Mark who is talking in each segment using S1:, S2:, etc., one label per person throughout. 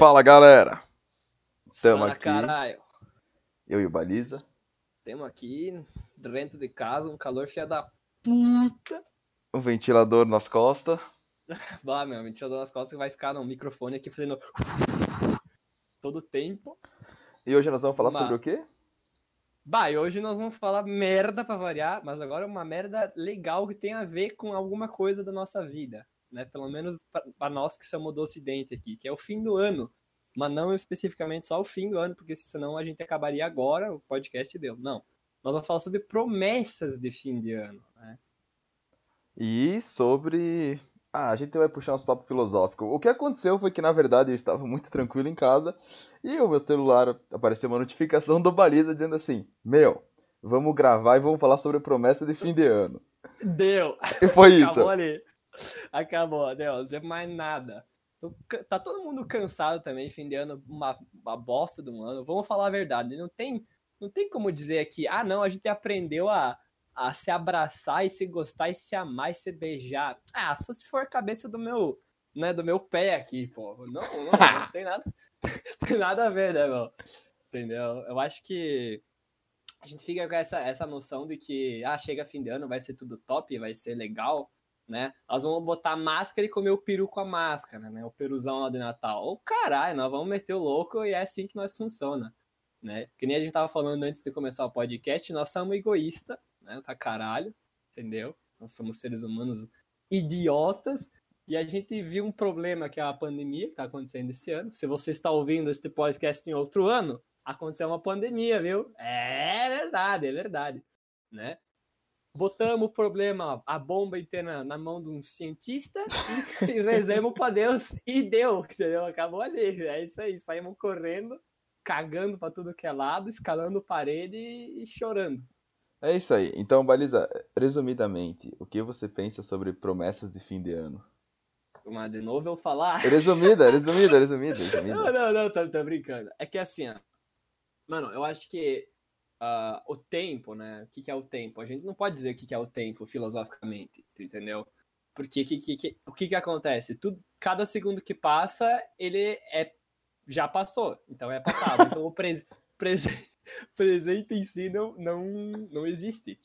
S1: Fala galera! Tamo aqui.
S2: caralho.
S1: Eu e o Baliza.
S2: Temos aqui dentro de casa um calor fia da puta.
S1: Um ventilador nas costas.
S2: Bah, meu, ventilador nas costas que vai ficar no microfone aqui fazendo todo tempo.
S1: E hoje nós vamos falar
S2: Bah.
S1: sobre o quê?
S2: Bah, e hoje nós vamos falar merda pra variar, mas agora é uma merda legal que tem a ver com alguma coisa da nossa vida, né? Pelo menos pra, pra nós que somos do ocidente aqui, que é o fim do ano. Mas não especificamente só o fim do ano, porque senão a gente acabaria agora, o podcast deu. Não. Nós vamos falar sobre promessas de fim de ano, né?
S1: E sobre. Ah, a gente vai puxar uns papos filosóficos. O que aconteceu foi que, na verdade, eu estava muito tranquilo em casa e o meu celular apareceu uma notificação do Baliza dizendo assim: Meu, vamos gravar e vamos falar sobre promessa de fim de ano.
S2: Deu!
S1: E foi isso.
S2: Acabou ali. Acabou, deu. Não tem mais nada. Tô Tá todo mundo cansado também, fim de ano, uma, uma bosta um ano. Vamos falar a verdade. Não tem, não tem como dizer aqui, ah, não, a gente aprendeu a, a se abraçar e se gostar e se amar e se beijar. Ah, só se for a cabeça do meu, né, do meu pé aqui, pô. Não, não, não tem nada, tem nada a ver, né, meu? Entendeu? Eu acho que a gente fica com essa, essa noção de que, ah, chega fim de ano, vai ser tudo top, vai ser legal, né? Nós vamos botar máscara e comer o peru com a máscara, né? O peruzão lá de Natal. Ô, caralho, nós vamos meter o louco e é assim que nós funciona, né? Que nem a gente tava falando antes de começar o podcast, nós somos egoístas, né? Tá caralho, entendeu? Nós somos seres humanos idiotas e a gente viu um problema que é a pandemia que tá acontecendo esse ano. Se você está ouvindo este podcast em outro ano, aconteceu uma pandemia, viu? É verdade, é verdade, né? Botamos o problema, a bomba inteira na mão de um cientista e, e rezamos pra Deus e deu, entendeu? Acabou ali. É isso aí, saímos correndo, cagando pra tudo que é lado, escalando parede e chorando.
S1: É isso aí. Então, Baliza, resumidamente, o que você pensa sobre promessas de fim de ano?
S2: Mas de novo eu falar.
S1: Resumida, resumida, resumida, resumida.
S2: Não, não, não, tô, tô brincando. É que assim, ó. Mano, eu acho que ah, o tempo, né? O que, que é o tempo? A gente não pode dizer o que, que é o tempo filosoficamente, entendeu? Porque que, que, o que, que acontece? Tudo, cada segundo que passa, ele é já passou, então é passado. Então o pres, pres, presente em si não, não, não existe.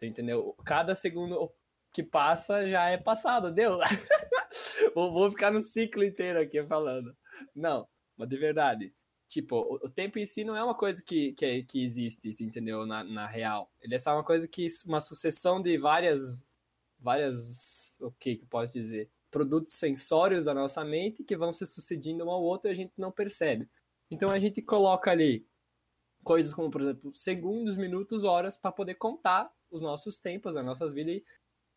S2: Entendeu? Cada segundo que passa já é passado, deu? vou, vou ficar no ciclo inteiro aqui falando. Não, mas de verdade. Tipo, o, tempo em si não é uma coisa que, que, é- que existe, entendeu? Na, na real. Ele é só uma coisa que. Uma sucessão de várias. Várias. O que que eu posso dizer? Produtos sensórios da nossa mente que vão se sucedindo um ao outro e a gente não percebe. Então a gente coloca ali coisas como, por exemplo, segundos, minutos, horas para poder contar os nossos tempos, as nossas vidas. E,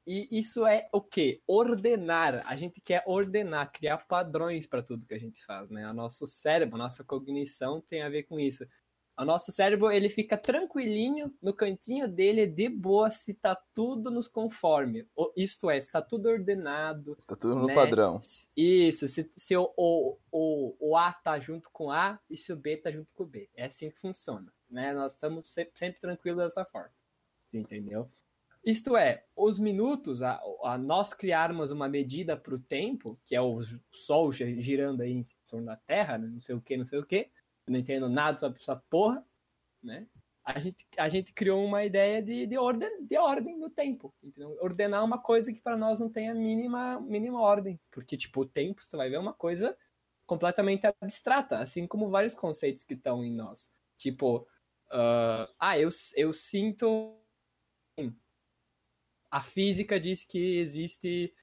S2: e isso é o quê? Ordenar. A gente quer ordenar, criar padrões para tudo que a gente faz, né? O nosso cérebro, a nossa cognição tem a ver com isso. O nosso cérebro, ele fica tranquilinho no cantinho dele, de boa, se tá tudo nos conforme. Isto é, se tá tudo ordenado,
S1: Tá tudo no
S2: né?
S1: padrão.
S2: Isso, se, se o, o, o, o A tá junto com A e se o B tá junto com o B. É assim que funciona, né? Nós estamos sempre, sempre tranquilos dessa forma, entendeu? Isto é, os minutos, a, a nós criarmos uma medida para o tempo, que é o Sol gi- girando aí em torno da Terra, né? não sei o que, não sei o que, não entendo nada sobre essa porra, né? A gente, a gente criou uma ideia de, de, ordem, de ordem no tempo, entendeu? Ordenar uma coisa que para nós não tem a mínima, mínima ordem, porque, tipo, o tempo, você vai ver, é uma coisa completamente abstrata, assim como vários conceitos que estão em nós. Tipo, ah, ah, eu, eu sinto. A física diz que existe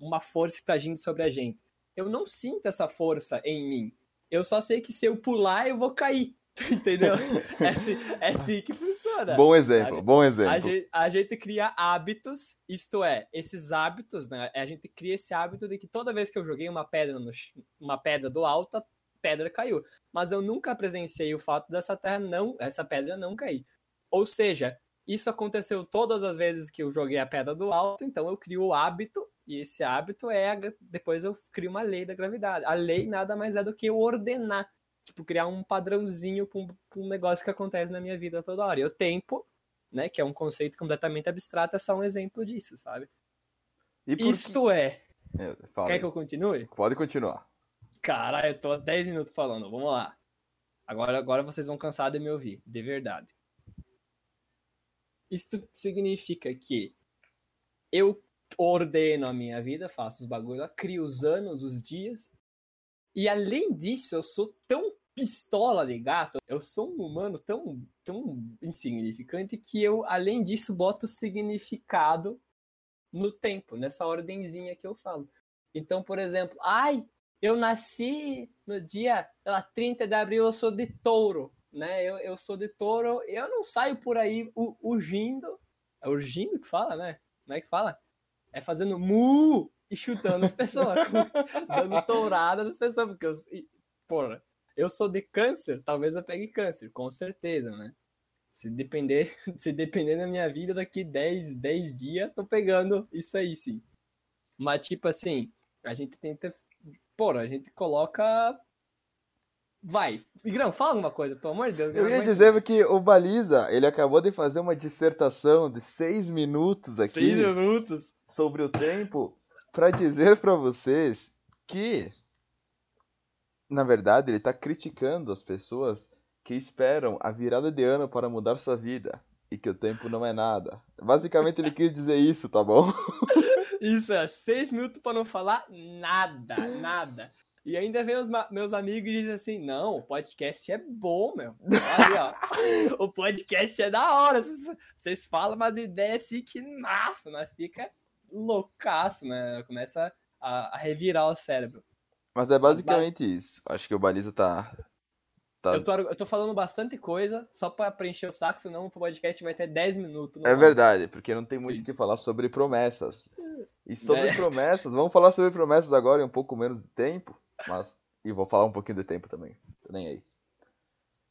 S2: uma força que está agindo sobre a gente. Eu não sinto essa força em mim. Eu só sei que se eu pular, eu vou cair. Entendeu? É assim, é assim que funciona.
S1: Bom exemplo,
S2: sabe?
S1: bom
S2: A
S1: exemplo.
S2: gente, a gente cria hábitos, isto é, esses hábitos, né? A gente cria esse hábito de que toda vez que eu joguei uma pedra no, uma pedra do alto, a pedra caiu. Mas eu nunca presenciei o fato dessa terra não, essa pedra não cair. Ou seja, isso aconteceu todas as vezes que eu joguei a pedra do alto, então eu crio o hábito, e esse hábito é a depois eu crio uma lei da gravidade. A lei nada mais é do que eu ordenar, tipo, criar um padrãozinho para um, um negócio que acontece na minha vida toda hora. E o tempo né? Que é um conceito completamente abstrato, é só um exemplo disso, sabe? Isto é.
S1: que... É,
S2: Quer
S1: aí.
S2: que eu continue?
S1: Pode continuar.
S2: Caralho, eu tô há 10 minutos falando. Vamos lá. Agora, agora vocês vão cansar de me ouvir, de verdade. Isto significa que eu ordeno a minha vida, faço os bagulhos, crio os anos, os dias. E além disso, eu sou tão pistola de gato, eu sou um humano tão, tão insignificante que eu, além disso, boto significado no tempo, nessa ordenzinha que eu falo. Então, por exemplo, ai, eu nasci no dia lá, 30 de abril, eu sou de touro, né? Eu, eu sou de touro, eu não saio por aí urgindo. É urgindo que fala, né? Como é que fala? É fazendo mu e chutando as pessoas, dando tourada nas pessoas, porque eu, porra, eu sou de câncer, talvez eu pegue câncer, com certeza, né? Se depender, se depender da minha vida, daqui 10, 10 dias, tô pegando isso aí, sim. Mas, tipo assim, a gente tenta Porra, a gente coloca. Vai. Igrão, fala alguma coisa, pelo amor de Deus.
S1: Eu ia dizer que o Baliza, ele acabou de fazer uma dissertação de seis minutos aqui.
S2: Seis minutos.
S1: Sobre o tempo, para dizer para vocês que, na verdade, ele tá criticando as pessoas que esperam a virada de ano para mudar sua vida e que o tempo não é nada. Basicamente, ele quis dizer isso, tá bom?
S2: Isso, é seis minutos para não falar nada, nada. E ainda vem os meus amigos e dizem assim: não, o podcast é bom, meu. Olha, ó, o podcast é da hora. Vocês falam umas ideias assim que, nossa, nós fica loucaço, né? Começa a, a revirar o cérebro.
S1: Mas é basicamente Mas, isso. Acho que o Baliza tá,
S2: Tá. Eu, tô, eu tô falando bastante coisa só pra preencher o saco, senão o podcast vai ter 10 minutos.
S1: É verdade, porque não tem muito o que falar sobre promessas. E sobre é. promessas, vamos falar sobre promessas agora em um pouco menos de tempo, mas. E vou falar um pouquinho de tempo também. Tô nem aí.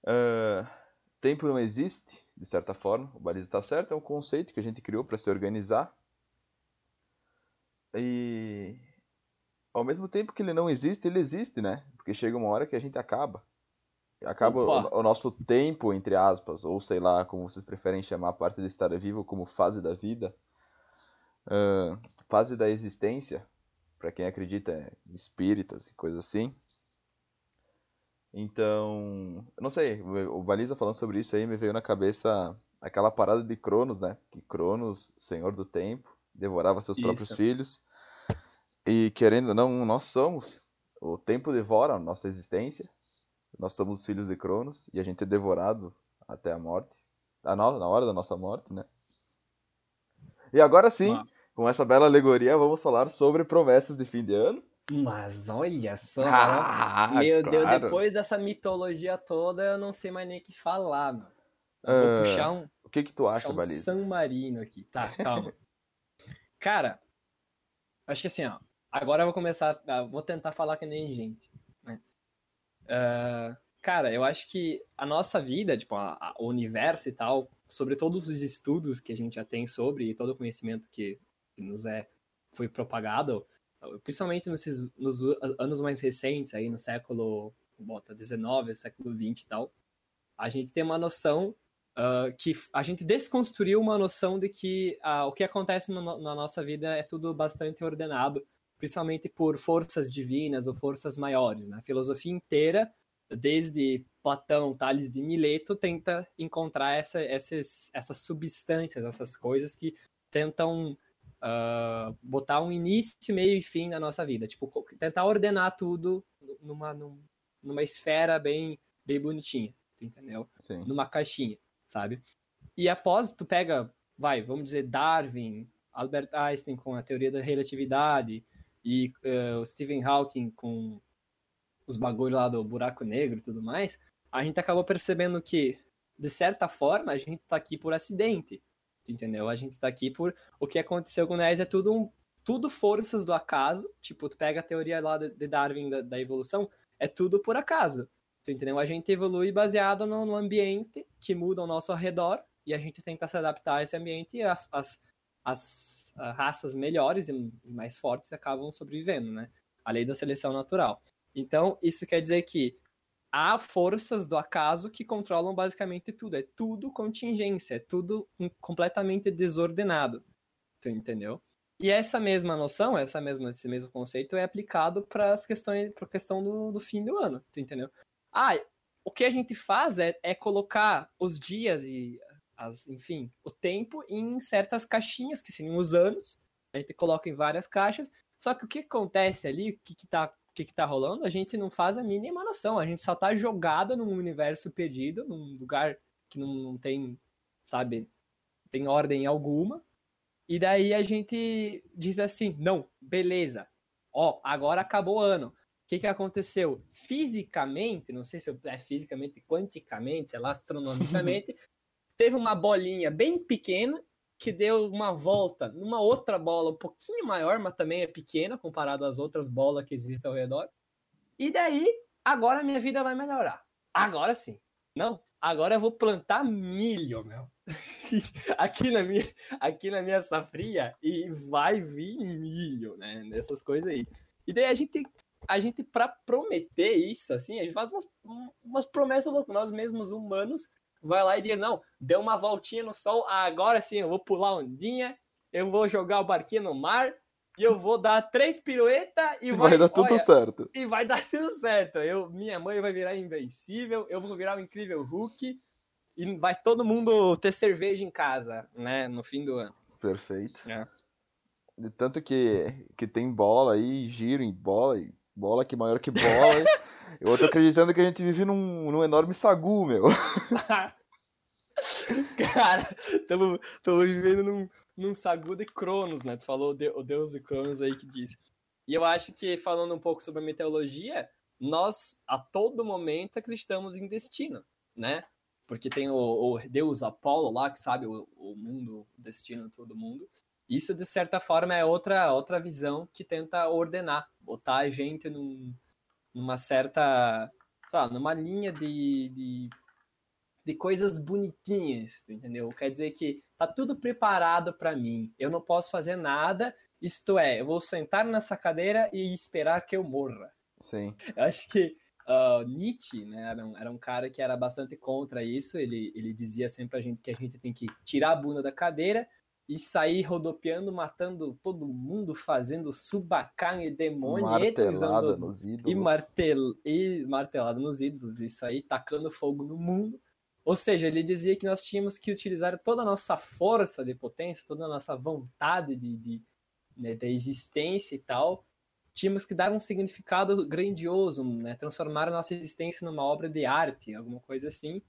S1: Uh, tempo não existe, de certa forma, o Baliza tá certo, é um conceito que a gente criou para se organizar. E. Ao mesmo tempo que ele não existe, ele existe, né? Porque chega uma hora que a gente acaba. Acaba o, o, nosso tempo, entre aspas, ou sei lá, como vocês preferem chamar a parte de estar vivo como fase da vida, uh, fase da existência, para quem acredita em espíritas e coisas assim. Então, eu não sei, o Baliza falando sobre isso aí me veio na cabeça aquela parada de Cronos, né? Que Cronos, senhor do tempo, devorava seus isso. próprios filhos. E querendo ou não, nós somos. O tempo devora a nossa existência nós somos filhos de Cronos e a gente é devorado até a morte. Na hora da nossa morte, né? E agora sim, ah. Com essa bela alegoria, vamos falar sobre promessas de fim de ano.
S2: Mas olha só, ah, meu claro. Deus, depois dessa mitologia toda, eu não sei mais nem o que falar, mano. vou uh, puxar um.
S1: O que que tu acha, um Baliza?
S2: San Marino aqui. Tá, calma. Cara, acho que assim, ó. Agora eu vou começar. Vou tentar falar que nem gente. Uh, cara, eu acho que a nossa vida, tipo, a, a, o universo e tal, sobre todos os estudos que a gente já tem sobre e todo o conhecimento que, que nos é foi propagado, principalmente nesses, nos anos mais recentes, aí no século bota 19, século 20 e tal, a gente tem uma noção uh, que a gente desconstruiu uma noção de que uh, o que acontece no, na nossa vida é tudo bastante ordenado principalmente por forças divinas ou forças maiores. Né? A filosofia inteira, desde Platão, Tales de Mileto, tenta encontrar essa, essas, essas substâncias, essas coisas que tentam uh, botar um início, meio e fim na nossa vida. Tipo, tentar ordenar tudo numa, numa esfera bem, bem bonitinha, entendeu?
S1: Sim.
S2: Numa caixinha, sabe? E após tu pega, vai, vamos dizer, Darwin, Albert Einstein com a teoria da relatividade, e uh, Stephen Hawking com os bagulho lá do buraco negro e tudo mais, a gente acabou percebendo que, de certa forma, a gente tá aqui por acidente, entendeu? A gente tá aqui por o que aconteceu com o Ness é tudo um, tudo forças do acaso, tipo, tu pega a teoria lá de Darwin da, da evolução, é tudo por acaso, tu entendeu? A gente evolui baseado no, no ambiente que muda ao nosso redor e a gente tenta se adaptar a esse ambiente e as, as as raças melhores e mais fortes acabam sobrevivendo, né? A lei da seleção natural. Então, isso quer dizer que há forças do acaso que controlam basicamente tudo. É tudo contingência, é tudo completamente desordenado. Tu entendeu? E essa mesma noção, essa mesma, esse mesmo conceito é aplicado para as questões, para a questão do, do fim do ano, tu entendeu? Ah, o que a gente faz é, é colocar os dias e as, enfim, o tempo em certas caixinhas, que seriam os anos. A gente coloca em várias caixas. Só que o que acontece ali, o que, tá, o que, que tá rolando, a gente não faz a mínima noção. A gente só tá jogada num universo perdido, num lugar que não, não tem, sabe, tem ordem alguma. E daí a gente diz assim: não, beleza, ó, agora acabou o ano. O que, que aconteceu? Fisicamente, não sei se é fisicamente, quanticamente, sei lá, astronomicamente, teve uma bolinha bem pequena que deu uma volta numa outra bola um pouquinho maior, mas também é pequena comparado às outras bolas que existem ao redor. E daí, agora minha vida vai melhorar. Agora sim. Não, agora eu vou plantar milho, meu. aqui na minha, aqui na minha safria e vai vir milho, né? Nessas coisas aí. E daí a gente a gente para prometer isso assim, a gente faz umas, umas promessas loucas, nós mesmos humanos vai lá e diz: Não, deu uma voltinha no sol, agora sim eu vou pular ondinha, eu vou jogar o barquinho no mar e eu vou dar três piruetas e
S1: vai, vai dar tudo olha, certo.
S2: E vai dar tudo certo. Eu, minha mãe vai virar invencível, eu vou virar um incrível Hulk e vai todo mundo ter cerveja em casa, né, no fim do ano.
S1: Perfeito. É. De tanto que, que tem bola aí, giro em bola, e bola que maior que bola. Eu tô acreditando que a gente vive num, num enorme sagu, meu.
S2: Cara, estamos vivendo num, num sagu de Cronos, né? Tu falou o deus de Cronos aí que disse. E eu acho que, falando um pouco sobre a meteorologia, nós, a todo momento, acreditamos em destino, né? Porque tem o, o deus Apolo lá, que sabe o, o mundo, o destino de todo mundo. Isso, de certa forma, é outra, outra visão que tenta ordenar, botar a gente num, numa certa, sabe, numa linha de, de, de coisas bonitinhas, entendeu? Quer dizer que tá tudo preparado para mim, eu não posso fazer nada, isto é, eu vou sentar nessa cadeira e esperar que eu morra.
S1: Sim.
S2: Eu acho que uh, Nietzsche, né, era um, era um cara que era bastante contra isso, ele, ele dizia sempre a gente que a gente tem que tirar a bunda da cadeira, e sair rodopiando, matando todo mundo, fazendo subacan e demônio.
S1: Martelada nos ídolos.
S2: E, martel, e martelada nos ídolos, isso aí, tacando fogo no mundo. Ou seja, ele dizia que nós tínhamos que utilizar toda a nossa força de potência, toda a nossa vontade de, de, né, de existência e tal. Tínhamos que dar um significado grandioso, né, transformar a nossa existência numa obra de arte, alguma coisa assim.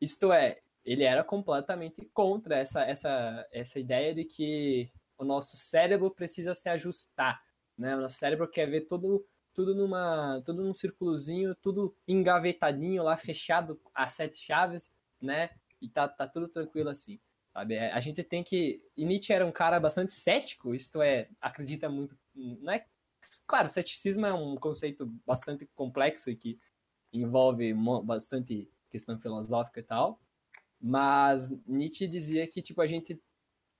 S2: Isto é, ele era completamente contra essa, essa, essa ideia de que o nosso cérebro precisa se ajustar, né? O nosso cérebro quer ver tudo, tudo numa, tudo num círculozinho, tudo engavetadinho lá, fechado a sete chaves, né? E tá, tá tudo tranquilo assim, sabe? É, a gente tem que... E Nietzsche era um cara bastante cético, isto é, acredita muito... Não é... Claro, ceticismo é um conceito bastante complexo e que envolve bastante questão filosófica e tal, mas Nietzsche dizia que tipo a gente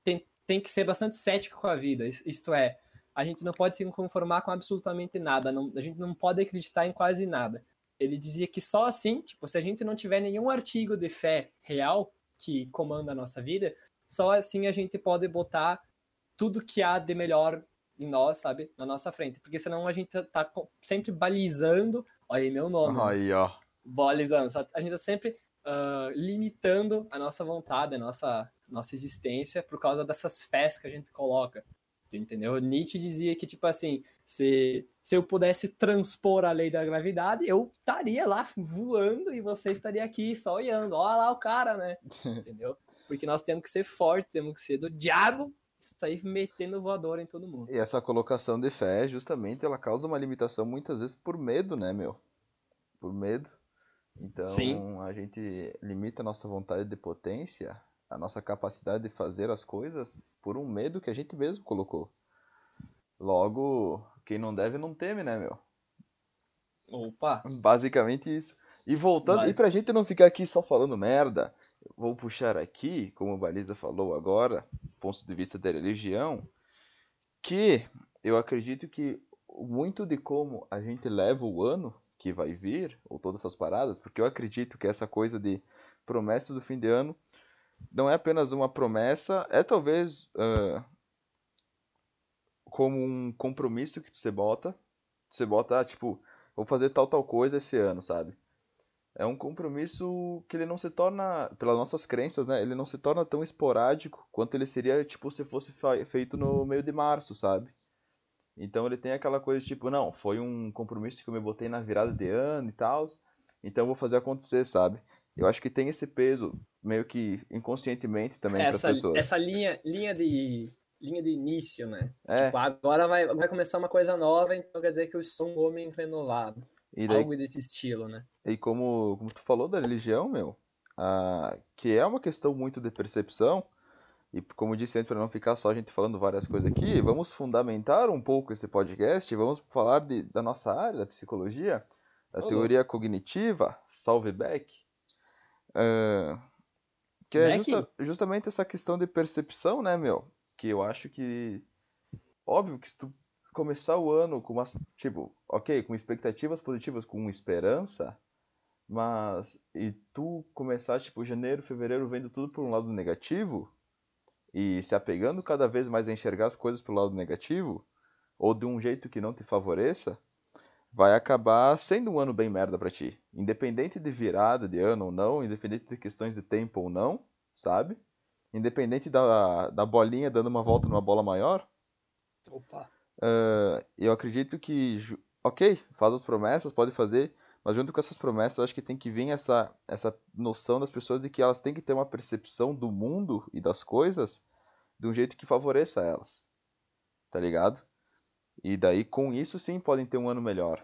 S2: tem, tem que ser bastante cético com a vida. Isto é, a gente não pode se conformar com absolutamente nada, não, a gente não pode acreditar em quase nada. Ele dizia que só assim, tipo, se a gente não tiver nenhum artigo de fé real que comanda a nossa vida, só assim a gente pode botar tudo que há de melhor em nós, sabe, na nossa frente. Porque senão a gente tá sempre balizando. Olha aí meu nome.
S1: Aí, ó.
S2: Balizando. A gente tá sempre uh, limitando a nossa vontade, a nossa, nossa existência por causa dessas fés que a gente coloca. Entendeu? Nietzsche dizia que, tipo assim, se, se eu pudesse transpor a lei da gravidade, eu estaria lá voando e você estaria aqui só olhando. Olha lá o cara, né? Entendeu? Porque nós temos que ser fortes, temos que ser do diabo sair metendo voador em todo mundo.
S1: E essa colocação de fé, justamente, ela causa uma limitação muitas vezes por medo, né, meu? Por medo. Então, Sim. a gente limita a nossa vontade de potência, a nossa capacidade de fazer as coisas por um medo que a gente mesmo colocou. Logo, quem não deve não teme, né, meu?
S2: Opa!
S1: Basicamente isso. E voltando, Vai. e pra gente não ficar aqui só falando merda, vou puxar aqui, como o Baliza falou agora, ponto de vista da religião, que eu acredito que muito de como a gente leva o ano que vai vir, ou todas essas paradas, porque eu acredito que essa coisa de promessas do fim de ano não é apenas uma promessa, é talvez uh, como um compromisso que você bota. Você bota, ah, tipo, vou fazer tal, tal coisa esse ano, sabe? É um compromisso que ele não se torna, pelas nossas crenças, né? Ele não se torna tão esporádico quanto ele seria, tipo, se fosse feito no meio de março, sabe? Então ele tem aquela coisa tipo, não, foi um compromisso que eu me botei na virada de ano e tal, então eu vou fazer acontecer, sabe? Eu acho que tem esse peso meio que inconscientemente também para as pessoas.
S2: Essa linha, linha de linha de início, né? É. Tipo, agora vai, vai começar uma coisa nova, então quer dizer que eu sou um homem renovado. Daí, Algo desse estilo, né?
S1: E como, como tu falou da religião, meu, ah, que é uma questão muito de percepção, e como disse antes, para não ficar só a gente falando várias coisas aqui, vamos fundamentar um pouco esse podcast, vamos falar de, da nossa área, da psicologia, da teoria cognitiva, salve Beck, uh, que é justa, justamente essa questão de percepção, né, meu? Que eu acho que, óbvio que se tu começar o ano com uma, tipo, ok, com expectativas positivas, com esperança, mas e tu começar, tipo, janeiro, fevereiro vendo tudo por um lado negativo e se apegando cada vez mais a enxergar as coisas pelo lado negativo, ou de um jeito que não te favoreça, vai acabar sendo um ano bem merda para ti. Independente de virada de ano ou não, independente de questões de tempo ou não, sabe? Independente da, da bolinha dando uma volta numa bola maior.
S2: Opa.
S1: Uh, eu acredito que, ok, faz as promessas, pode fazer, mas junto com essas promessas, eu acho que tem que vir essa, essa noção das pessoas de que elas têm que ter uma percepção do mundo e das coisas de um jeito que favoreça elas. Tá ligado? E daí, com isso, sim, podem ter um ano melhor.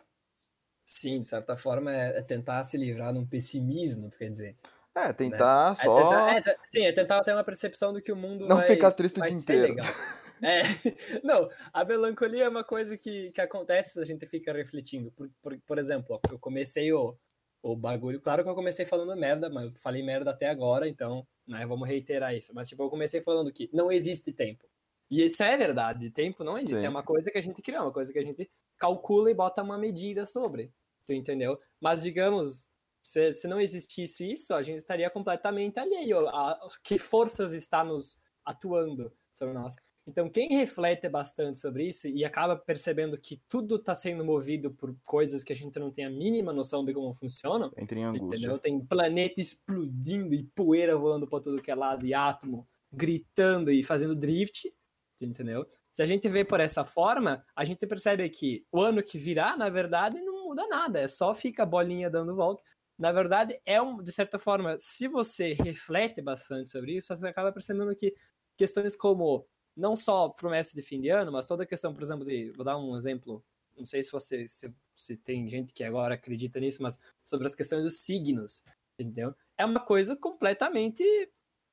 S2: Sim, de certa forma, é, é tentar se livrar de um pessimismo, tu quer dizer.
S1: É, tentar né? só.
S2: É tentar, é, sim, é tentar ter uma percepção do que o mundo
S1: Não
S2: vai,
S1: ficar triste o dia inteiro. Legal.
S2: É, não, a melancolia é uma coisa que, que acontece se a gente fica refletindo. Por, por, por exemplo, eu comecei o, o bagulho. Claro que eu comecei falando merda, mas eu falei merda até agora, então, né, vamos reiterar isso. Mas, tipo, eu comecei falando que não existe tempo. E isso é verdade, tempo não existe. Sim. É uma coisa que a gente cria, uma coisa que a gente calcula e bota uma medida sobre. Tu entendeu? Mas, digamos, se, se não existisse isso, a gente estaria completamente alheio a, a que forças está nos atuando sobre nós. Então, quem reflete bastante sobre isso e acaba percebendo que tudo está sendo movido por coisas que a gente não tem a mínima noção de como funcionam,
S1: Entra em angústia. entendeu?
S2: Tem planeta explodindo e poeira voando para todo que é lado e átomo gritando e fazendo drift, entendeu? Se a gente vê por essa forma, a gente percebe que o ano que virá, na verdade, não muda nada, é só fica a bolinha dando volta. Na verdade, é um, de certa forma, se você reflete bastante sobre isso, você acaba percebendo que questões como não só promessas de fim de ano, mas toda a questão, por exemplo, de. Vou dar um exemplo. Não sei se você se, se tem gente que agora acredita nisso, mas sobre as questões dos signos, entendeu? É uma coisa completamente, de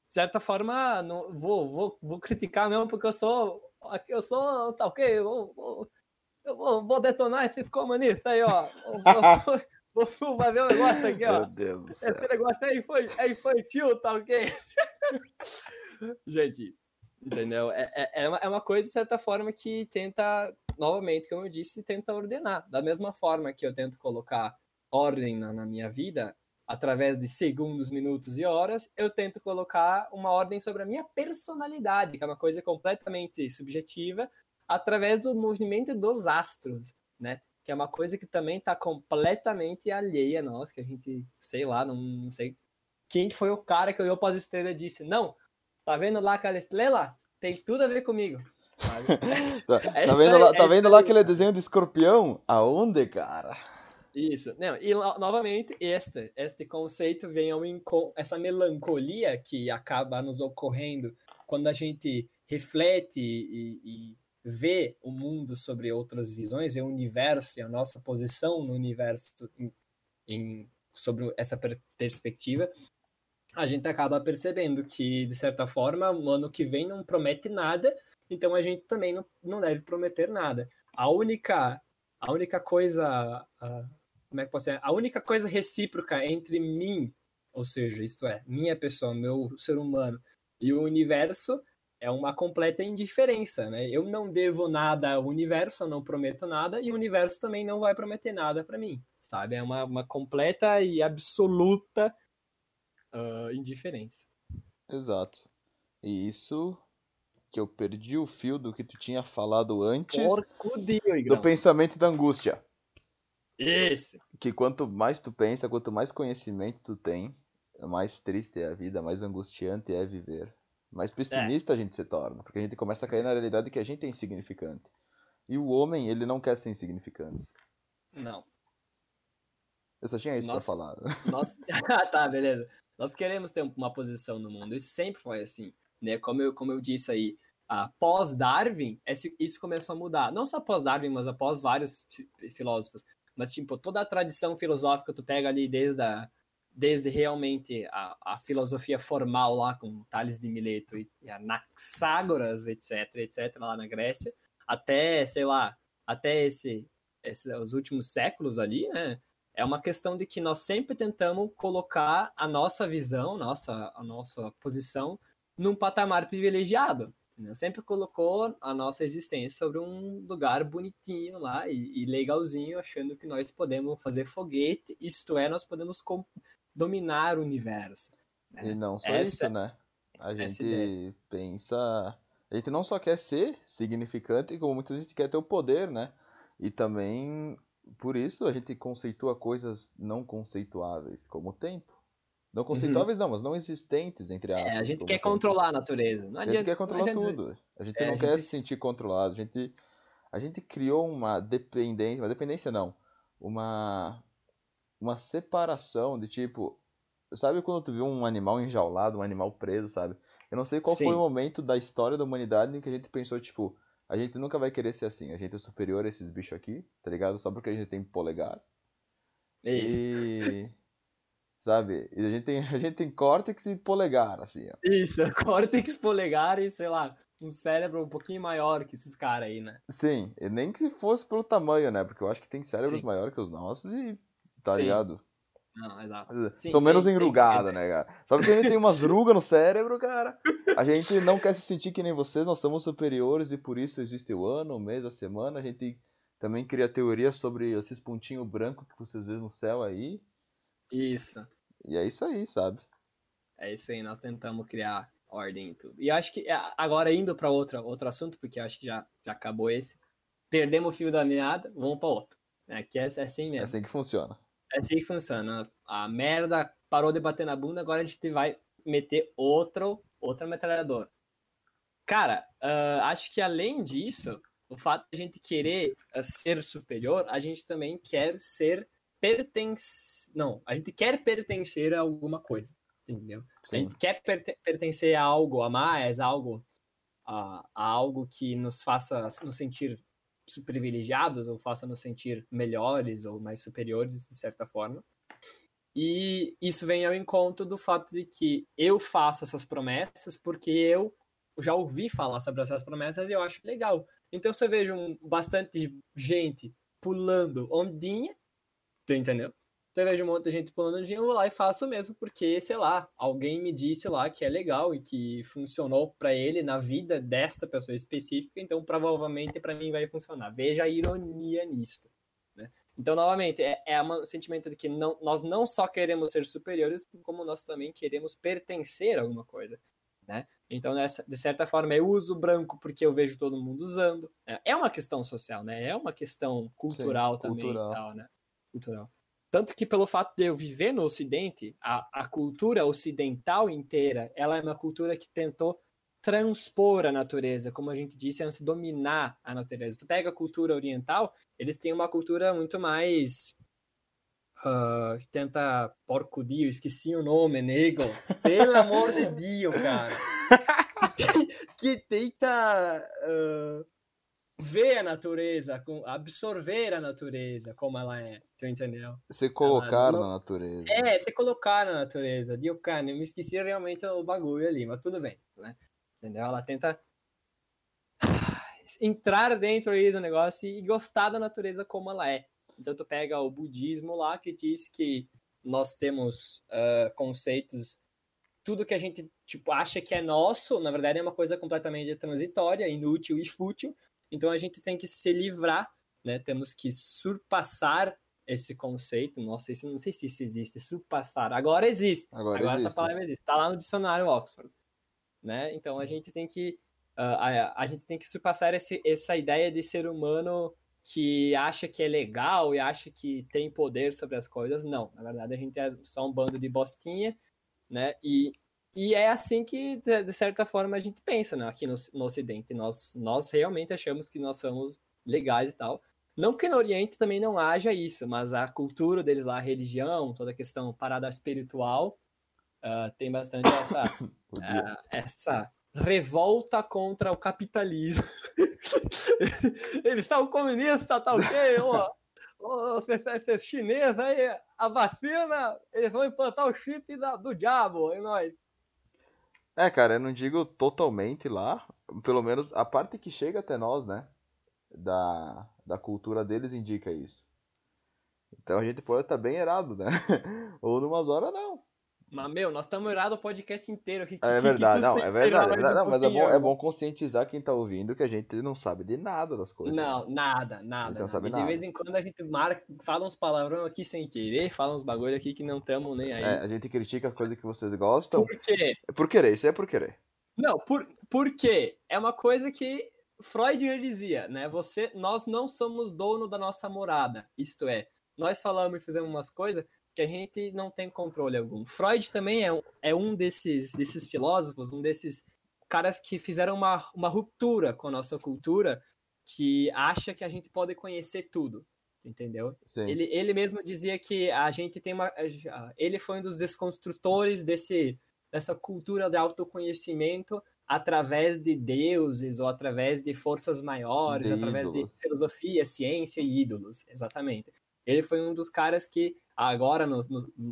S2: certa forma, não, vou, vou, vou criticar mesmo porque eu sou. Eu sou. Tá ok? Eu vou, eu vou, vou detonar esse comunista aí, ó. Vou, ver o negócio aqui, ó.
S1: Meu Deus.
S2: Esse negócio aí foi, é infantil, tá ok? Gente, Entendeu? É, é, é, uma, é uma coisa, de certa forma, que tenta, novamente, como eu disse, tenta ordenar. Da mesma forma que eu tento colocar ordem na, na minha vida, através de segundos, minutos e horas, eu tento colocar uma ordem sobre a minha personalidade, que é uma coisa completamente subjetiva, através do movimento dos astros, né? Que é uma coisa que também está completamente alheia a nós, que a gente, sei lá, não, não sei quem foi o cara que olhou para as estrelas e disse: Não, Tá vendo lá aquela estrela? Tem tudo a ver comigo.
S1: tá, tá, vendo lá, tá vendo lá aquele desenho de escorpião? Aonde, cara?
S2: Isso. Não, e novamente, este, este conceito vem ao essa melancolia que acaba nos ocorrendo quando a gente reflete e, e vê o mundo sobre outras visões, vê o universo e a nossa posição no universo em, em, sobre essa per perspectiva a gente acaba percebendo que, de certa forma, o ano que vem não promete nada, então a gente também não, não deve prometer nada. A única, a única coisa, como é que posso dizer? A única coisa recíproca entre mim, ou seja, isto é, minha pessoa, meu ser humano, e o universo é uma completa indiferença, né? Eu não devo nada ao universo, eu não prometo nada, e o universo também não vai prometer nada para mim, sabe? É uma, uma completa e absoluta uh, indiferença.
S1: Exato. E isso que eu perdi o fio do que tu tinha falado antes
S2: Porcudio,
S1: do pensamento da angústia.
S2: Esse.
S1: Que quanto mais tu pensa, quanto mais conhecimento tu tem, mais triste é a vida, mais angustiante é viver. Mais pessimista a gente se torna, porque a gente começa a cair na realidade que a gente é insignificante. E o homem, ele não quer ser insignificante.
S2: Não.
S1: Eu só tinha isso
S2: Nossa.
S1: pra falar.
S2: Nós... Ah, tá, beleza. Nós queremos ter uma posição no mundo. Isso sempre foi assim. Né? Como, eu, como eu disse aí, após Darwin, isso começou a mudar. Não só após Darwin, mas após vários fi- filósofos. Mas, tipo, toda a tradição filosófica, tu pega ali desde, a, desde realmente a, a filosofia formal lá com Tales de Mileto e, e Anaxágoras, etc, etc, lá na Grécia, até, sei lá, até esse, esse, os últimos séculos ali, né? É uma questão de que nós sempre tentamos colocar a nossa visão, nossa, a nossa posição num patamar privilegiado. né? Sempre colocou a nossa existência sobre um lugar bonitinho lá e, e legalzinho, achando que nós podemos fazer foguete, isto é, nós podemos dominar o universo. né?
S1: E não só
S2: Essa-
S1: isso, né? A gente pensa. A gente não só quer ser significante, como muita gente quer ter o poder, né? E também, por isso, a gente conceitua coisas não conceituáveis, como o tempo. Não conceituáveis, não, mas não existentes, entre aspas.
S2: Uhum. É, a gente quer
S1: tempo.
S2: controlar a natureza. Não
S1: A gente
S2: adianta,
S1: quer controlar
S2: adianta
S1: tudo. A gente
S2: É,
S1: não
S2: a
S1: quer
S2: gente-
S1: se sentir controlado. A gente, a gente criou uma dependência, uma dependência não, uma, uma separação de tipo, sabe quando tu viu um animal enjaulado, um animal preso, sabe? Eu não sei qual foi
S2: Sim.
S1: o momento da história da humanidade em que a gente pensou, tipo, a gente nunca vai querer ser assim, a gente é superior a esses bichos aqui, tá ligado? Só porque a gente tem polegar.
S2: Isso.
S1: E. Sabe? E a gente tem, a gente tem córtex e polegar, assim, ó.
S2: Isso, córtex polegar e, sei lá, um cérebro um pouquinho maior que esses caras aí, né?
S1: Sim, e nem que se fosse pelo tamanho, né? Porque eu acho que tem cérebros
S2: Sim.
S1: maiores que os nossos e. Tá
S2: Sim.
S1: ligado?
S2: Não, exato. Sim,
S1: São
S2: sim,
S1: menos
S2: dizer.
S1: né, cara? Sabe que a gente tem umas rugas no cérebro, cara? A gente não quer se sentir que nem vocês, nós somos superiores e por isso existe o ano, o mês, a semana. A gente também cria teorias sobre esses pontinhos brancos que vocês vêem no céu aí.
S2: Isso.
S1: E é isso aí, sabe?
S2: É isso aí, nós tentamos criar ordem em tudo. E acho que, é, agora indo para outro, outro assunto, porque acho que já, já acabou esse. Perdemos o fio da meada, vamos para outro. É que é, é assim
S1: É
S2: mesmo.
S1: assim que funciona.
S2: É assim que funciona. A merda parou de bater na bunda, agora a gente vai meter outro, outra metralhadora. Cara, ah, acho que além disso, o fato de a gente querer ah, ser superior, a gente também quer ser pertence... Não, a gente quer pertencer a alguma coisa, entendeu? A
S1: Sim.
S2: gente quer perte- pertencer a algo a mais, a algo, a, a algo que nos faça nos sentir privilegiados ou faça nos sentir melhores ou mais superiores, de certa forma. E isso vem ao encontro do fato de que eu faço essas promessas porque eu já ouvi falar sobre essas promessas e eu acho legal. Então, se eu vejo um- bastante gente pulando ondinha, tu entendeu? Então, eu vejo um monte de gente pulando ondinha, eu vou lá e faço mesmo, porque, sei lá, alguém me disse lá que é legal e que funcionou pra ele na vida desta pessoa específica, então provavelmente pra mim vai funcionar. Veja a ironia nisso. Né? Então, novamente, é, é um sentimento de que não, nós não só queremos ser superiores, como nós também queremos pertencer a alguma coisa. Né? Então, nessa, de certa forma, eu uso branco porque eu vejo todo mundo usando. É, é uma questão social, né? É uma questão cultural também
S1: cultural.
S2: tal, né? Cultural. Tanto que pelo fato de eu viver no Ocidente, a, a cultura ocidental inteira, ela é uma cultura que tentou transpor a natureza, como a gente disse, antes de dominar a natureza. Tu pega a cultura oriental, eles têm uma cultura muito mais que tenta porco dio, esqueci o nome, nego. Pelo amor de Deus, cara. que tenta ah, ver a natureza, absorver a natureza como ela é, tu entendeu?
S1: Se colocar
S2: não-
S1: na natureza.
S2: É, você colocar na natureza. Dio, cara, eu me esqueci realmente o bagulho ali, mas tudo bem, né? Entendeu? Ela tenta entrar dentro aí do negócio e gostar da natureza como ela é. Então tu pega o budismo lá que diz que nós temos ah, conceitos, tudo que a gente tipo acha que é nosso, na verdade é uma coisa completamente transitória, inútil e fútil. Então a gente tem que se livrar, né? Temos que surpassar esse conceito. Nossa, isso não sei se isso existe, surpassar. Agora existe.
S1: Agora
S2: essa
S1: existe.
S2: palavra existe. Está lá no dicionário Oxford, né? Então a gente tem que a, a gente tem que surpassar esse, essa ideia de ser humano que acha que é legal e acha que tem poder sobre as coisas. Não, na verdade a gente é só um bando de bostinha, né? E, e é assim que, de certa forma, a gente pensa né? aqui no, no Ocidente. Nós, nós realmente achamos que nós somos legais e tal. Não que no Oriente também não haja isso, mas a cultura deles lá, a religião, toda a questão parada espiritual, uh, tem bastante essa, uh, essa revolta contra o capitalismo. Eles são comunistas, tá ok? Ô, ô, você chinês aí, a vacina, eles vão implantar o chip da, do diabo em nós.
S1: É, cara, eu não digo totalmente lá, pelo menos a parte que chega até nós, né, da, da cultura deles indica isso. Então a gente pode estar bem errado, né? Ou numas horas não.
S2: Mas, meu, nós estamos errados o podcast inteiro. Que,
S1: é verdade, não, é verdade. É verdade não, mas é bom, é bom conscientizar quem tá ouvindo que a gente não sabe de nada das coisas.
S2: Não, né? nada, nada. Então sabe nada. de vez em quando a gente marca, fala uns palavrões aqui sem querer, fala uns bagulho aqui que não estamos nem aí.
S1: É, a gente critica as coisas que vocês gostam.
S2: Por quê?
S1: Por querer, isso é por querer.
S2: Não, por, por quê? É uma coisa que Freud já dizia, né? Você, nós não somos dono da nossa morada. Isto é, nós falamos e fizemos umas coisas que a gente não tem controle algum. Freud também é um, é um desses, desses filósofos, um desses caras que fizeram uma, uma ruptura com a nossa cultura, que acha que a gente pode conhecer tudo, entendeu? Ele, ele mesmo dizia que a gente tem uma... Ele foi um dos desconstrutores desse, dessa cultura de autoconhecimento através de deuses ou através de forças maiores, de através ídolos. de filosofia, ciência e ídolos, exatamente. Ele foi um dos caras que, agora, no,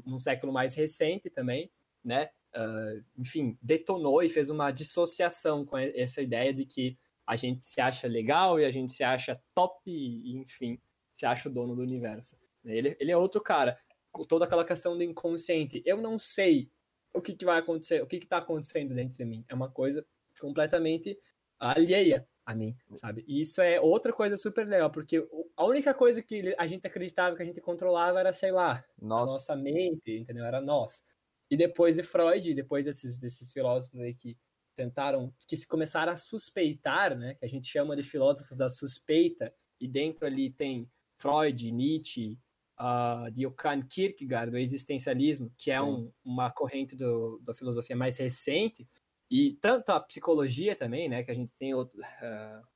S2: no, século mais recente também, né, uh, enfim, detonou e fez uma dissociação com essa ideia de que a gente se acha legal e a gente se acha top e, enfim, se acha o dono do universo. Ele, ele é outro cara, com toda aquela questão do inconsciente. Eu não sei o que, que vai acontecer, o que está acontecendo dentro de mim. É uma coisa completamente alheia a mim, sabe? E isso é outra coisa super legal, porque a única coisa que a gente acreditava que a gente controlava era, sei lá, nossa. nossa mente, entendeu? Era nós. E depois de Freud, depois desses, desses filósofos aí que tentaram, que se começaram a suspeitar, né? Que a gente chama de filósofos da suspeita, e dentro ali tem Freud, Nietzsche, uh, de Johann Kierkegaard, do existencialismo, que é um, uma corrente do, da filosofia mais recente, e tanto a psicologia também, né, que a gente tem outro, uh,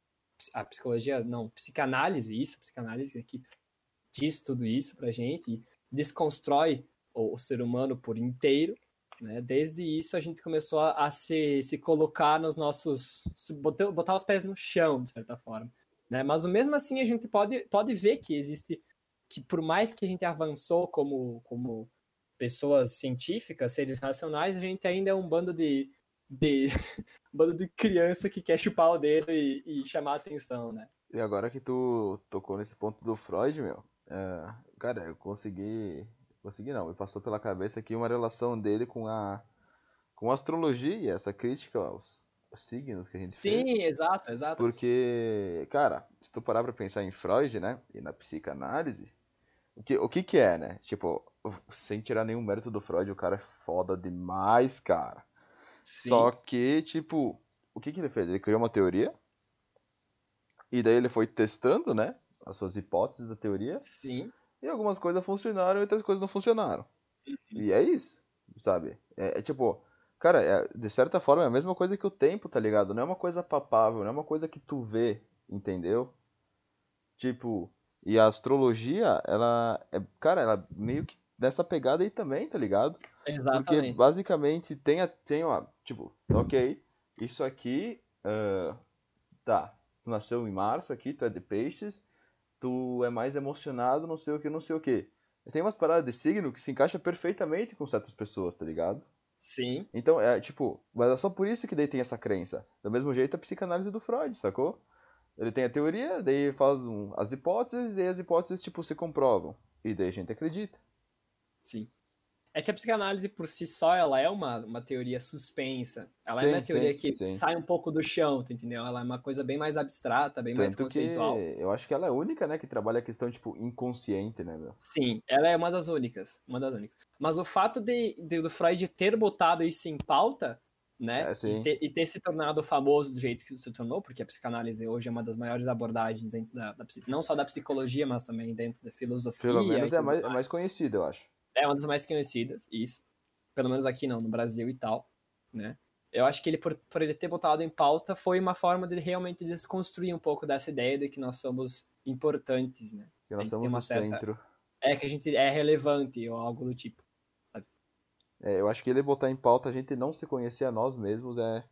S2: a psicologia, não, psicanálise, isso, psicanálise que diz tudo isso pra gente e desconstrói o, o ser humano por inteiro, né? Desde isso a gente começou a, a se, se colocar nos nossos, botar, botar os pés no chão, de certa forma, né? Mas mesmo assim a gente pode, pode ver que existe, que por mais que a gente avançou como, como pessoas científicas, seres racionais, a gente ainda é um bando de de bando de criança que quer chupar o dedo e, e, chamar a atenção, né?
S1: E agora que tu tocou nesse ponto do Freud, meu, é, cara, eu consegui. Consegui não, me passou pela cabeça aqui uma relação dele com a, com a astrologia e essa crítica aos, signos que a gente
S2: Sim,
S1: fez.
S2: Sim, exato, exato.
S1: Porque, cara, se tu parar pra pensar em Freud, né, e na psicanálise, o que, o que que é, né? Tipo, sem tirar nenhum mérito do Freud, o cara é foda demais, cara. Sim. Só que, tipo, o que, que ele fez? Ele criou uma teoria. E daí ele foi testando, né? As suas hipóteses da teoria.
S2: Sim.
S1: E algumas coisas funcionaram e outras coisas não funcionaram. Uhum. E é isso, sabe? É, é tipo, cara, é, de certa forma é a mesma coisa que o tempo, tá ligado? Não é uma coisa papável, não é uma coisa que tu vê, entendeu? Tipo, e a astrologia, ela é, cara, ela meio que nessa pegada aí também, tá ligado?
S2: Exatamente.
S1: Porque basicamente tem, a, tem uma, tipo, ok, isso aqui, uh, tá, tu nasceu em março aqui, tu é de peixes, tu é mais emocionado, não sei o que, não sei o que. Tem umas paradas de signo que se encaixa perfeitamente com certas pessoas, tá ligado?
S2: Sim.
S1: Então, é tipo, mas é só por isso que daí tem essa crença. Do mesmo jeito a psicanálise do Freud, sacou? Ele tem a teoria, daí faz um, as hipóteses, e daí as hipóteses, tipo, se comprovam. E daí a gente acredita.
S2: Sim. É que a psicanálise por si só, ela é uma, uma teoria suspensa. Ela sim, é uma teoria sim, que sim. sai um pouco do chão, tu entendeu? Ela é uma coisa bem mais abstrata, bem Tanto mais conceitual.
S1: eu acho que ela é a única, né, que trabalha a questão, tipo, inconsciente, né, meu?
S2: Sim, ela é uma das únicas, uma das únicas. Mas o fato de, de do Freud ter botado isso em pauta né?
S1: É,
S2: e, ter, e ter se tornado famoso do jeito que se tornou, porque a psicanálise hoje é uma das maiores abordagens dentro da, da não só da psicologia, mas também dentro da filosofia.
S1: Pelo menos é
S2: tudo
S1: mais, é mais conhecido, eu acho.
S2: É uma das mais conhecidas, isso. Pelo menos aqui não, no Brasil e tal, né? Eu acho que ele, por, por ele ter botado em pauta, foi uma forma de realmente desconstruir um pouco dessa ideia de que nós somos importantes, né?
S1: Que nós somos o
S2: certa-
S1: centro.
S2: É que a gente é relevante ou algo do tipo.
S1: É, eu acho que ele botar em pauta a gente não se conhecer a nós mesmos é,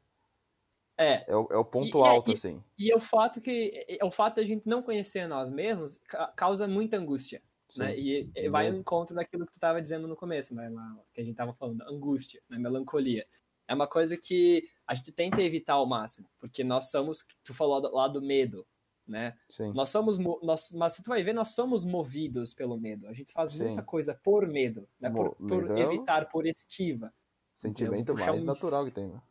S2: É,
S1: é, o, é o ponto
S2: E- e-
S1: alto,
S2: e-
S1: assim.
S2: e o fato que e- o fato de a gente não conhecer nós mesmos ca- causa muita angústia. Né? E, e vai ao encontro daquilo que tu estava dizendo no começo, né? Que a gente estava falando, angústia, né? melancolia. É uma coisa que a gente tenta evitar ao máximo, porque nós somos, tu falou lá do medo, né?
S1: Sim.
S2: Nós somos, mo- nós, mas se tu vai ver, nós somos movidos pelo medo. A gente faz
S1: Sim.
S2: muita coisa por medo, né? Por, por evitar, por esquiva.
S1: Sentimento mais
S2: um
S1: natural que tem. né?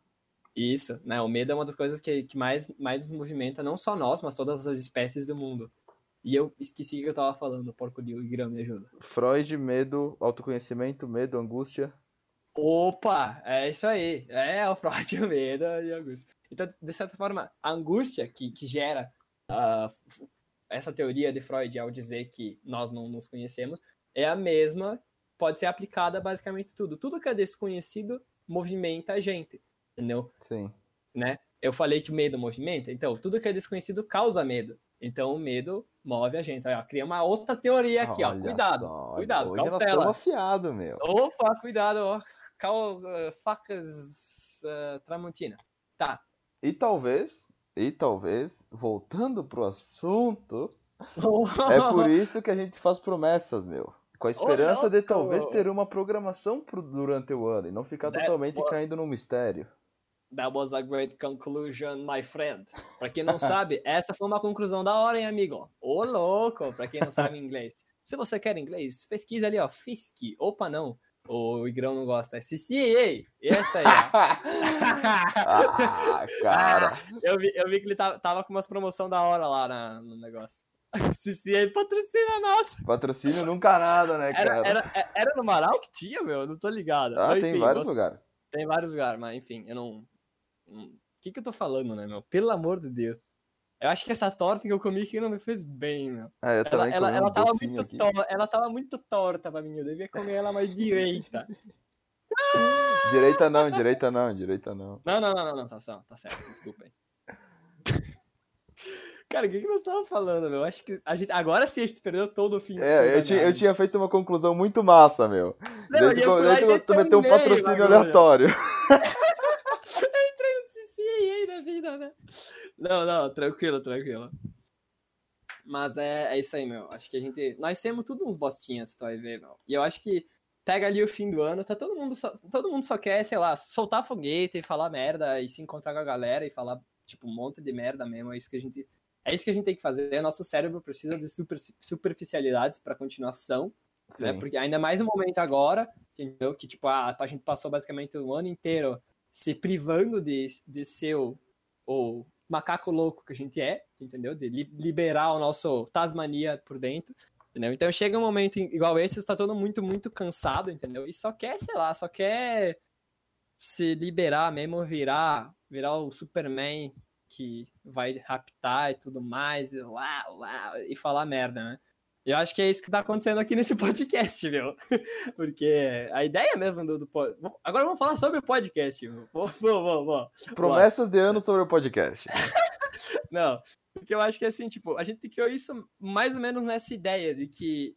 S2: Isso, né? O medo é uma das coisas que, que mais, mais movimenta não só nós, mas todas as espécies do mundo. E eu esqueci o que eu tava falando, porco de Grão, me ajuda.
S1: Freud, medo, autoconhecimento, medo, angústia.
S2: Opa, é isso aí. É o Freud, o medo e a angústia. Então, de certa forma, a angústia que, que gera f- essa teoria de Freud ao dizer que nós não nos conhecemos é a mesma, pode ser aplicada a basicamente tudo. Tudo que é desconhecido movimenta a gente, entendeu?
S1: Sim.
S2: né? Eu falei que o medo movimenta, então tudo que é desconhecido causa medo. Então o medo move a gente. Ó, cria uma outra teoria aqui, ó.
S1: Olha
S2: Cuidado.
S1: só,
S2: cuidado,
S1: Hoje nós
S2: cautela.
S1: estamos afiados, meu.
S2: Opa, cuidado, ó. Cal, eh, facas eh, Tramontina. Tá.
S1: E talvez, e talvez, voltando pro assunto, é por isso que a gente faz promessas, meu. Com a esperança de
S2: louco!
S1: talvez ter uma programação pro- durante o ano e não ficar
S2: That
S1: totalmente
S2: was-
S1: caindo no mistério.
S2: That was a great conclusion, my friend. Pra quem não sabe, essa foi uma conclusão da hora, hein, amigo? Ô, louco, pra quem não sabe inglês. Se você quer inglês, pesquisa ali, ó, FISC. Opa, não. O Igrão não gosta. É CCA. Essa aí,
S1: ah, cara.
S2: Eu vi, eu vi que ele tava, tava com umas promoção da hora lá na- no negócio. CCA patrocina nós.
S1: Patrocínio nunca nada, né,
S2: Era,
S1: cara?
S2: era, é, era no Marau que tinha, meu? Não tô ligado.
S1: Ah,
S2: Mas,
S1: tem
S2: enfim,
S1: vários
S2: você-
S1: lugares.
S2: Tem vários lugares, mas enfim, eu não. O que, que eu tô falando, né, meu? Pelo amor de Deus. Eu acho que essa torta que eu comi aqui não me fez bem, meu.
S1: Ah, eu
S2: Ela, ela,
S1: um
S2: ela, tava muito
S1: aqui.
S2: to- ela tava muito torta pra mim. Eu devia comer ela mais direita.
S1: Direita não, direita não, direita não.
S2: Não, não, não, não, não, tá, certo, tá certo, desculpa aí. Cara, o que, que nós tava falando, meu? Acho que a gente. Agora sim a gente perdeu todo o fim.
S1: É, eu tinha, eu tinha feito uma conclusão muito massa, meu.
S2: Não,
S1: daí tu,
S2: eu
S1: daí tu, tu meteu um patrocínio aleatório.
S2: Entrei no CCA da vida, né? Não, não, tranquilo, tranquilo. Mas é, é isso aí, meu. Acho que a gente. Nós temos tudo uns bostinhas, tu vai ver, meu. E eu acho que pega ali o fim do ano, tá todo mundo só. Todo mundo só quer, sei lá, soltar foguete e falar merda e se encontrar com a galera e falar, tipo, um monte de merda mesmo. É isso que a gente. É isso que a gente tem que fazer. Nosso cérebro precisa de super, superficialidades pra continuação né? Porque ainda mais no momento agora, entendeu? Que, tipo, a, a gente passou basicamente um ano inteiro se privando de, de ser o, o macaco louco que a gente é, entendeu? De li- liberar o nosso Tasmania por dentro, entendeu? Então chega um momento igual esse, está todo muito, muito cansado, entendeu? E só quer, sei lá, só quer se liberar mesmo, virar, virar o Superman que vai raptar e tudo mais, e e falar merda, né? Eu acho que é isso que tá acontecendo aqui nesse podcast, viu? Porque a ideia mesmo do, do pod... Agora vamos falar sobre o podcast, vou, vou, vou.
S1: Promessas de ano sobre o podcast.
S2: Não, porque eu acho que assim, tipo, a gente criou isso mais ou menos nessa ideia de que.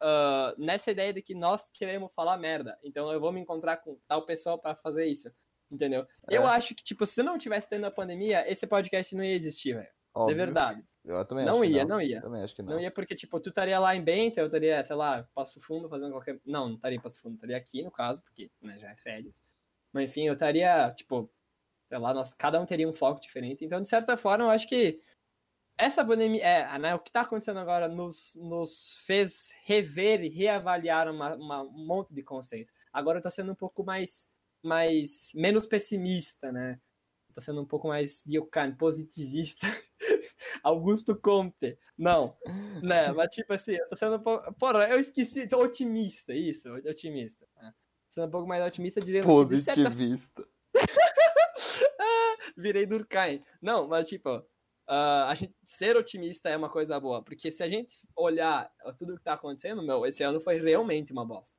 S2: ah, nessa ideia de que nós queremos falar merda. Então eu vou me encontrar com tal pessoa pra fazer isso. Entendeu?
S1: É.
S2: Eu acho que, tipo, se não tivesse tendo a pandemia, esse podcast não ia existir, velho. De
S1: Óbvio.
S2: verdade.
S1: Eu também
S2: Não
S1: acho que
S2: ia,
S1: não.
S2: não ia.
S1: Também acho que não.
S2: Não ia porque, tipo, tu estaria lá em Benta, eu estaria, sei lá, Passo Fundo fazendo qualquer. Não, não estaria em Passo Fundo, estaria aqui no caso, porque né, já é férias. Mas enfim, eu estaria, tipo, sei lá, nós, cada um teria um foco diferente. Então, de certa forma, eu acho que essa pandemia, é, né, o que tá acontecendo agora nos, nos fez rever e reavaliar uma, uma- um monte de conceitos. Agora eu tô sendo um pouco mais, mais menos pessimista, né? Tô sendo um pouco mais Diocan, positivista. Augusto Comte. Não, né? Mas tipo assim, eu tô sendo um pouco. Porra, eu esqueci, tô otimista, isso, otimista. Né? Sendo um pouco mais otimista, dizendo que de certa
S1: Positivista.
S2: virei Durkheim. Não, mas tipo, Uh, a gente ser otimista é uma coisa boa, porque se a gente olhar tudo que tá acontecendo, meu, esse ano foi realmente uma bosta.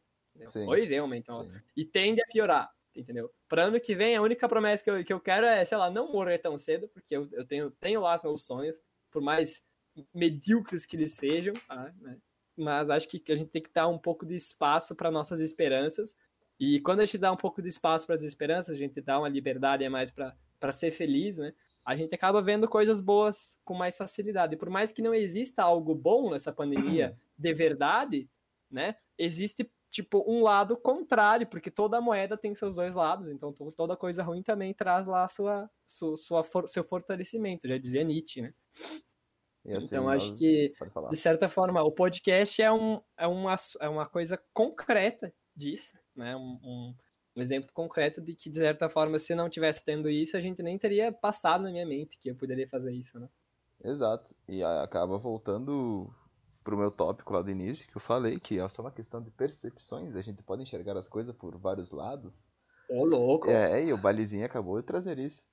S2: Foi realmente uma bosta. E tende a piorar, entendeu? Para ano que vem, a única promessa que eu, que eu quero é, sei lá, não morrer tão cedo, porque eu, eu tenho, tenho lá os meus sonhos, por mais medíocres que eles sejam, né? mas acho que a gente tem que dar um pouco de espaço para nossas esperanças. E quando a gente dá um pouco de espaço para as esperanças, a gente dá uma liberdade a mais para ser feliz, né? a gente acaba vendo coisas boas com mais facilidade. E por mais que não exista algo bom nessa pandemia de verdade, né? Existe tipo um lado contrário, porque toda moeda tem seus dois lados, então toda coisa ruim também traz lá sua, sua, sua seu fortalecimento, já dizia Nietzsche, né? Assim, então acho que de certa forma o podcast é, um, é, uma, é uma coisa concreta disso, né? Um, um, um exemplo concreto de que, de certa forma, se não tivesse tendo isso, a gente nem teria passado na minha mente que eu poderia fazer isso, né?
S1: Exato. E acaba voltando pro meu tópico lá do início, que eu falei, que é só uma questão de percepções, a gente pode enxergar as coisas por vários lados.
S2: Ô, louco!
S1: É, e o Balizinho acabou de trazer isso.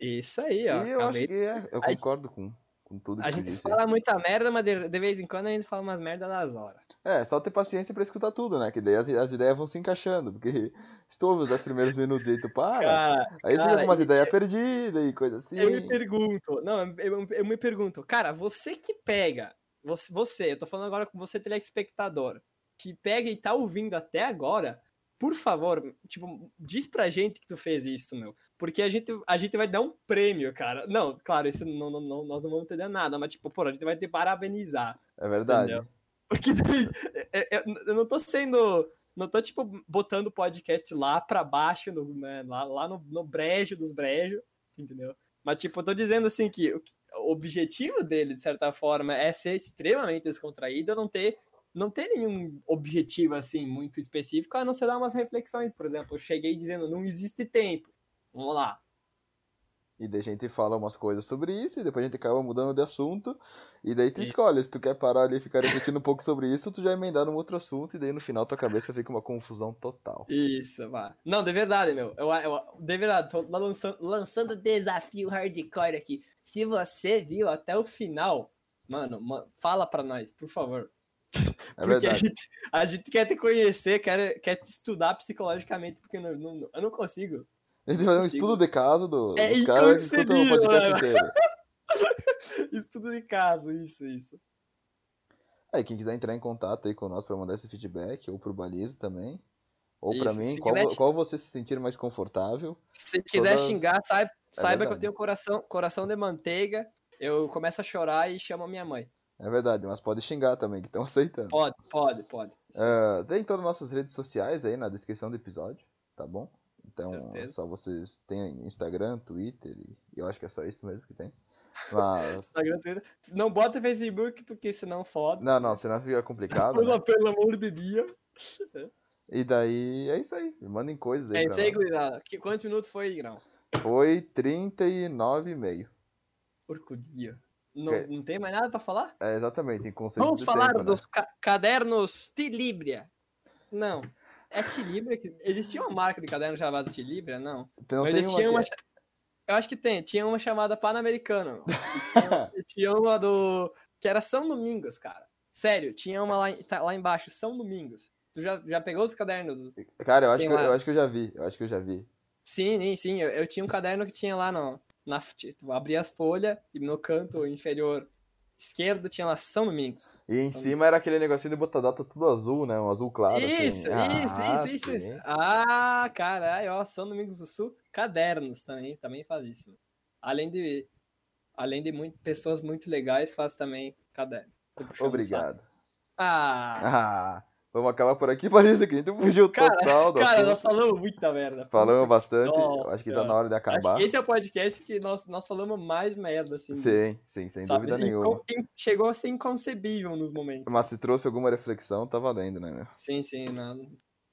S2: Isso aí, ó.
S1: E eu acabei... acho que é, eu concordo com com tudo que
S2: A gente
S1: disse.
S2: fala muita merda, mas de, de, vez em quando a gente fala umas merdas das horas.
S1: É, só ter paciência pra escutar tudo, né? Que daí as, as ideias vão se encaixando. Porque ouve os 10 primeiros minutos e tu para, cara, aí cara, fica com umas ideias perdidas e coisa assim.
S2: Eu me pergunto, não, eu, eu, me pergunto, cara, você que pega, você, você, eu tô falando agora com você, telespectador, que pega e tá ouvindo até agora, por favor, tipo, diz pra gente que tu fez isso, meu. Porque a gente, a gente vai dar um prêmio, cara. Não, claro, isso não, não, não, nós não vamos ter nada, mas, tipo, pô, a gente vai te parabenizar.
S1: É verdade. Entendeu?
S2: Porque é, é, eu não tô sendo. Não tô, tipo, botando o podcast lá pra baixo, no, né, lá, lá no, no brejo dos brejos, entendeu? Mas, tipo, eu tô dizendo assim que objetivo dele, de certa forma, é ser extremamente descontraído, não ter não tem nenhum objetivo assim muito específico, a não ser dar umas reflexões. Por exemplo, eu cheguei dizendo não existe tempo. Vamos lá.
S1: E daí a gente fala umas coisas sobre isso, e depois a gente acaba mudando de assunto, e daí tu escolhe, se tu quer parar ali e ficar refletindo um pouco sobre isso, tu já emendar num outro assunto, e daí no final tua cabeça fica uma confusão total.
S2: Isso, vá. Não, de verdade, meu. Eu, eu, de verdade, tô lançando, lançando desafio hardcore aqui. Se você viu até o final, mano, fala pra nós, por favor. É porque a gente, a gente, quer te conhecer, quer, quer te estudar psicologicamente, porque não, não, eu não consigo.
S1: A gente vai fazer um estudo de caso do, é dos caras que escutam o podcast inteiro.
S2: estudo de caso, isso, isso.
S1: Aí, quem quiser entrar em contato aí com nós para mandar esse feedback, ou pro Baliza também, ou para mim, qual, quiser... qual você se sentir mais confortável.
S2: Se quiser todas... xingar, saiba, é saiba que eu tenho coração, coração de manteiga, eu começo a chorar e chamo a minha mãe.
S1: É verdade, mas pode xingar também, que estão aceitando.
S2: Pode, pode, pode.
S1: Uh, tem todas as nossas redes sociais aí na descrição do episódio, tá bom? Então é só vocês têm Instagram, Twitter e eu acho que é só isso mesmo que tem. Mas.
S2: Instagram, Twitter. Não bota Facebook porque senão foda.
S1: Não, não, senão fica complicado.
S2: pelo, né? pelo amor de Deus.
S1: E daí é isso aí. Mandem coisas aí.
S2: É isso aí, Guilherme. Quantos minutos foi, Grão?
S1: Foi 39,5.
S2: Porco dia. Não, é. não tem mais nada para falar?
S1: É, exatamente, tem
S2: Vamos falar tempo, né? dos né? ca cadernos Tilibria. Não. É Tilibria? Que... Existia uma marca de caderno chamada Tilibria? Não.
S1: Então, Mas existia uma.
S2: Eu acho que tem. Tinha uma chamada Pan-Americana. Tinha, tinha uma do. Que era São Domingos, cara. Sério, tinha uma lá, tá, lá embaixo, São Domingos. Tu já, já pegou os cadernos?
S1: Cara, eu acho, que, eu, eu acho que eu já vi. Eu acho que eu já vi.
S2: Sim, sim, sim. Eu, eu tinha um caderno que tinha lá no, na, tu abria as folhas e no canto inferior esquerdo tinha lá São Domingos.
S1: E em São cima era aquele negocinho de botar data tudo azul, né? Um azul claro.
S2: Isso, assim. isso, ah, isso, isso, isso, Ah, caralho, ó, São Domingos do Sul, cadernos também, também faz isso. Além de, além de muito, pessoas muito legais, faz também caderno.
S1: Obrigado.
S2: Ah.
S1: ah. Vamos acabar por aqui, Marisa, que a gente fugiu cara, total.
S2: Cara, nós falamos muita merda.
S1: Falamos bastante. Nossa, acho que tá na hora de acabar.
S2: esse é o podcast que nós, nós falamos mais merda, assim.
S1: Sim, sim, sem sabe? dúvida nenhuma.
S2: Chegou a ser inconcebível nos momentos.
S1: Mas se trouxe alguma reflexão, tá valendo, né, meu?
S2: Sim, sim. Não.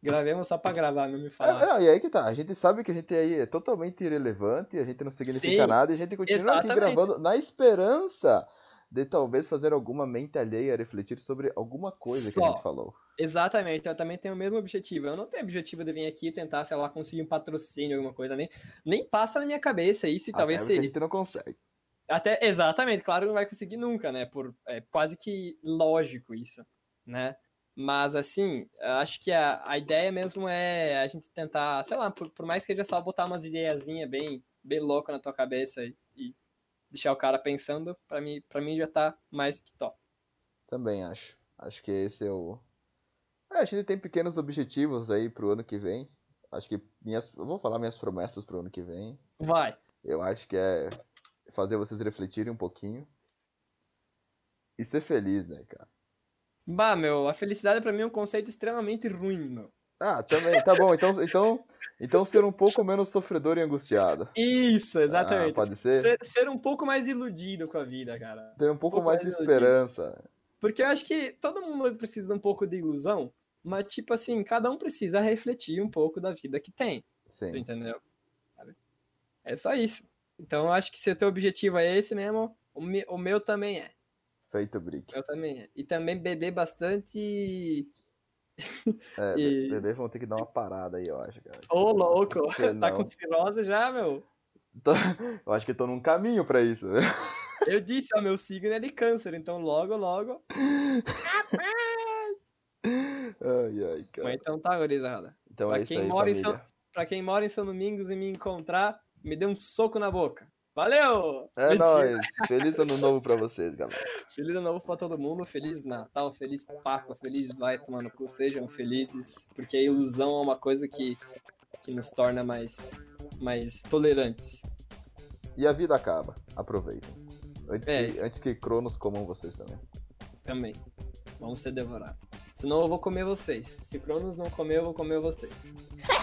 S2: Gravemos só pra gravar, não me falar.
S1: É, não, e aí que tá. A gente sabe que a gente aí é totalmente irrelevante, a gente não significa sim, nada e a gente continua exatamente. aqui gravando na esperança de talvez fazer alguma mente alheia, refletir sobre alguma coisa que a
S2: Só.
S1: gente falou.
S2: Exatamente, eu também tenho o mesmo objetivo. Eu não tenho objetivo de vir aqui e tentar, sei lá, conseguir um patrocínio, alguma coisa, nem, nem passa na minha cabeça isso e talvez
S1: porque a gente não consegue.
S2: Até, exatamente, claro, não vai conseguir nunca, né? Por, é quase que lógico isso, né? Mas, assim, eu acho que a, a ideia mesmo é a gente tentar, sei lá, por, por mais que seja só botar umas ideiazinhas bem, bem loucas na tua cabeça e deixar o cara pensando, pra mim, pra mim já tá mais que top.
S1: Também acho. Acho que esse é o. É, a gente tem pequenos objetivos aí pro ano que vem. Acho que minhas. Eu vou falar minhas promessas pro ano que vem.
S2: Vai.
S1: Eu acho que é fazer vocês refletirem um pouquinho. E ser feliz, né, cara?
S2: Bah, meu, a felicidade pra mim é um conceito extremamente ruim, meu.
S1: Ah, também, tá bom. Então, então, então ser um pouco menos sofredor e angustiado.
S2: Isso, exatamente.
S1: Ah, pode ser?
S2: ser? ser um pouco mais iludido com a vida, cara.
S1: Ter um pouco,
S2: pouco
S1: mais de
S2: mais iludido.
S1: esperança.
S2: Porque eu acho que todo mundo precisa de um pouco de ilusão, mas, tipo assim, cada um precisa refletir um pouco da vida que tem, tu
S1: Sim.
S2: entendeu? É só isso. Então, eu acho que se o teu objetivo é esse mesmo, o me- o meu também é.
S1: Feito brick.
S2: Eu também é. E também beber bastante.
S1: É,
S2: E-
S1: bebê vão ter que dar uma parada aí, eu acho, cara.
S2: Ô, louco!
S1: Você
S2: tá com cirrose já, meu?
S1: Eu acho que tô num caminho pra isso.
S2: Eu disse, ó, meu signo é de câncer, então logo, logo...
S1: Ai, ai, cara.
S2: Mas então tá, gurizada.
S1: Então
S2: Pra
S1: é isso
S2: quem,
S1: aí,
S2: mora em
S1: família.
S2: São, pra quem mora em São Domingos e me encontrar, me dê um soco na boca. Valeu!
S1: É
S2: Mentira.
S1: nóis. Feliz ano novo pra vocês, galera.
S2: Feliz ano novo pra todo mundo, feliz Natal, feliz Páscoa, feliz vai tomar no cu, sejam felizes, porque a ilusão é uma coisa que, que nos torna mais, mais tolerantes.
S1: E a vida acaba. Aproveitem. Antes,
S2: É
S1: que, antes que Cronos comam vocês também.
S2: Também. Vamos ser devorados. Senão eu vou comer vocês. Se Cronos não comer, eu vou comer vocês.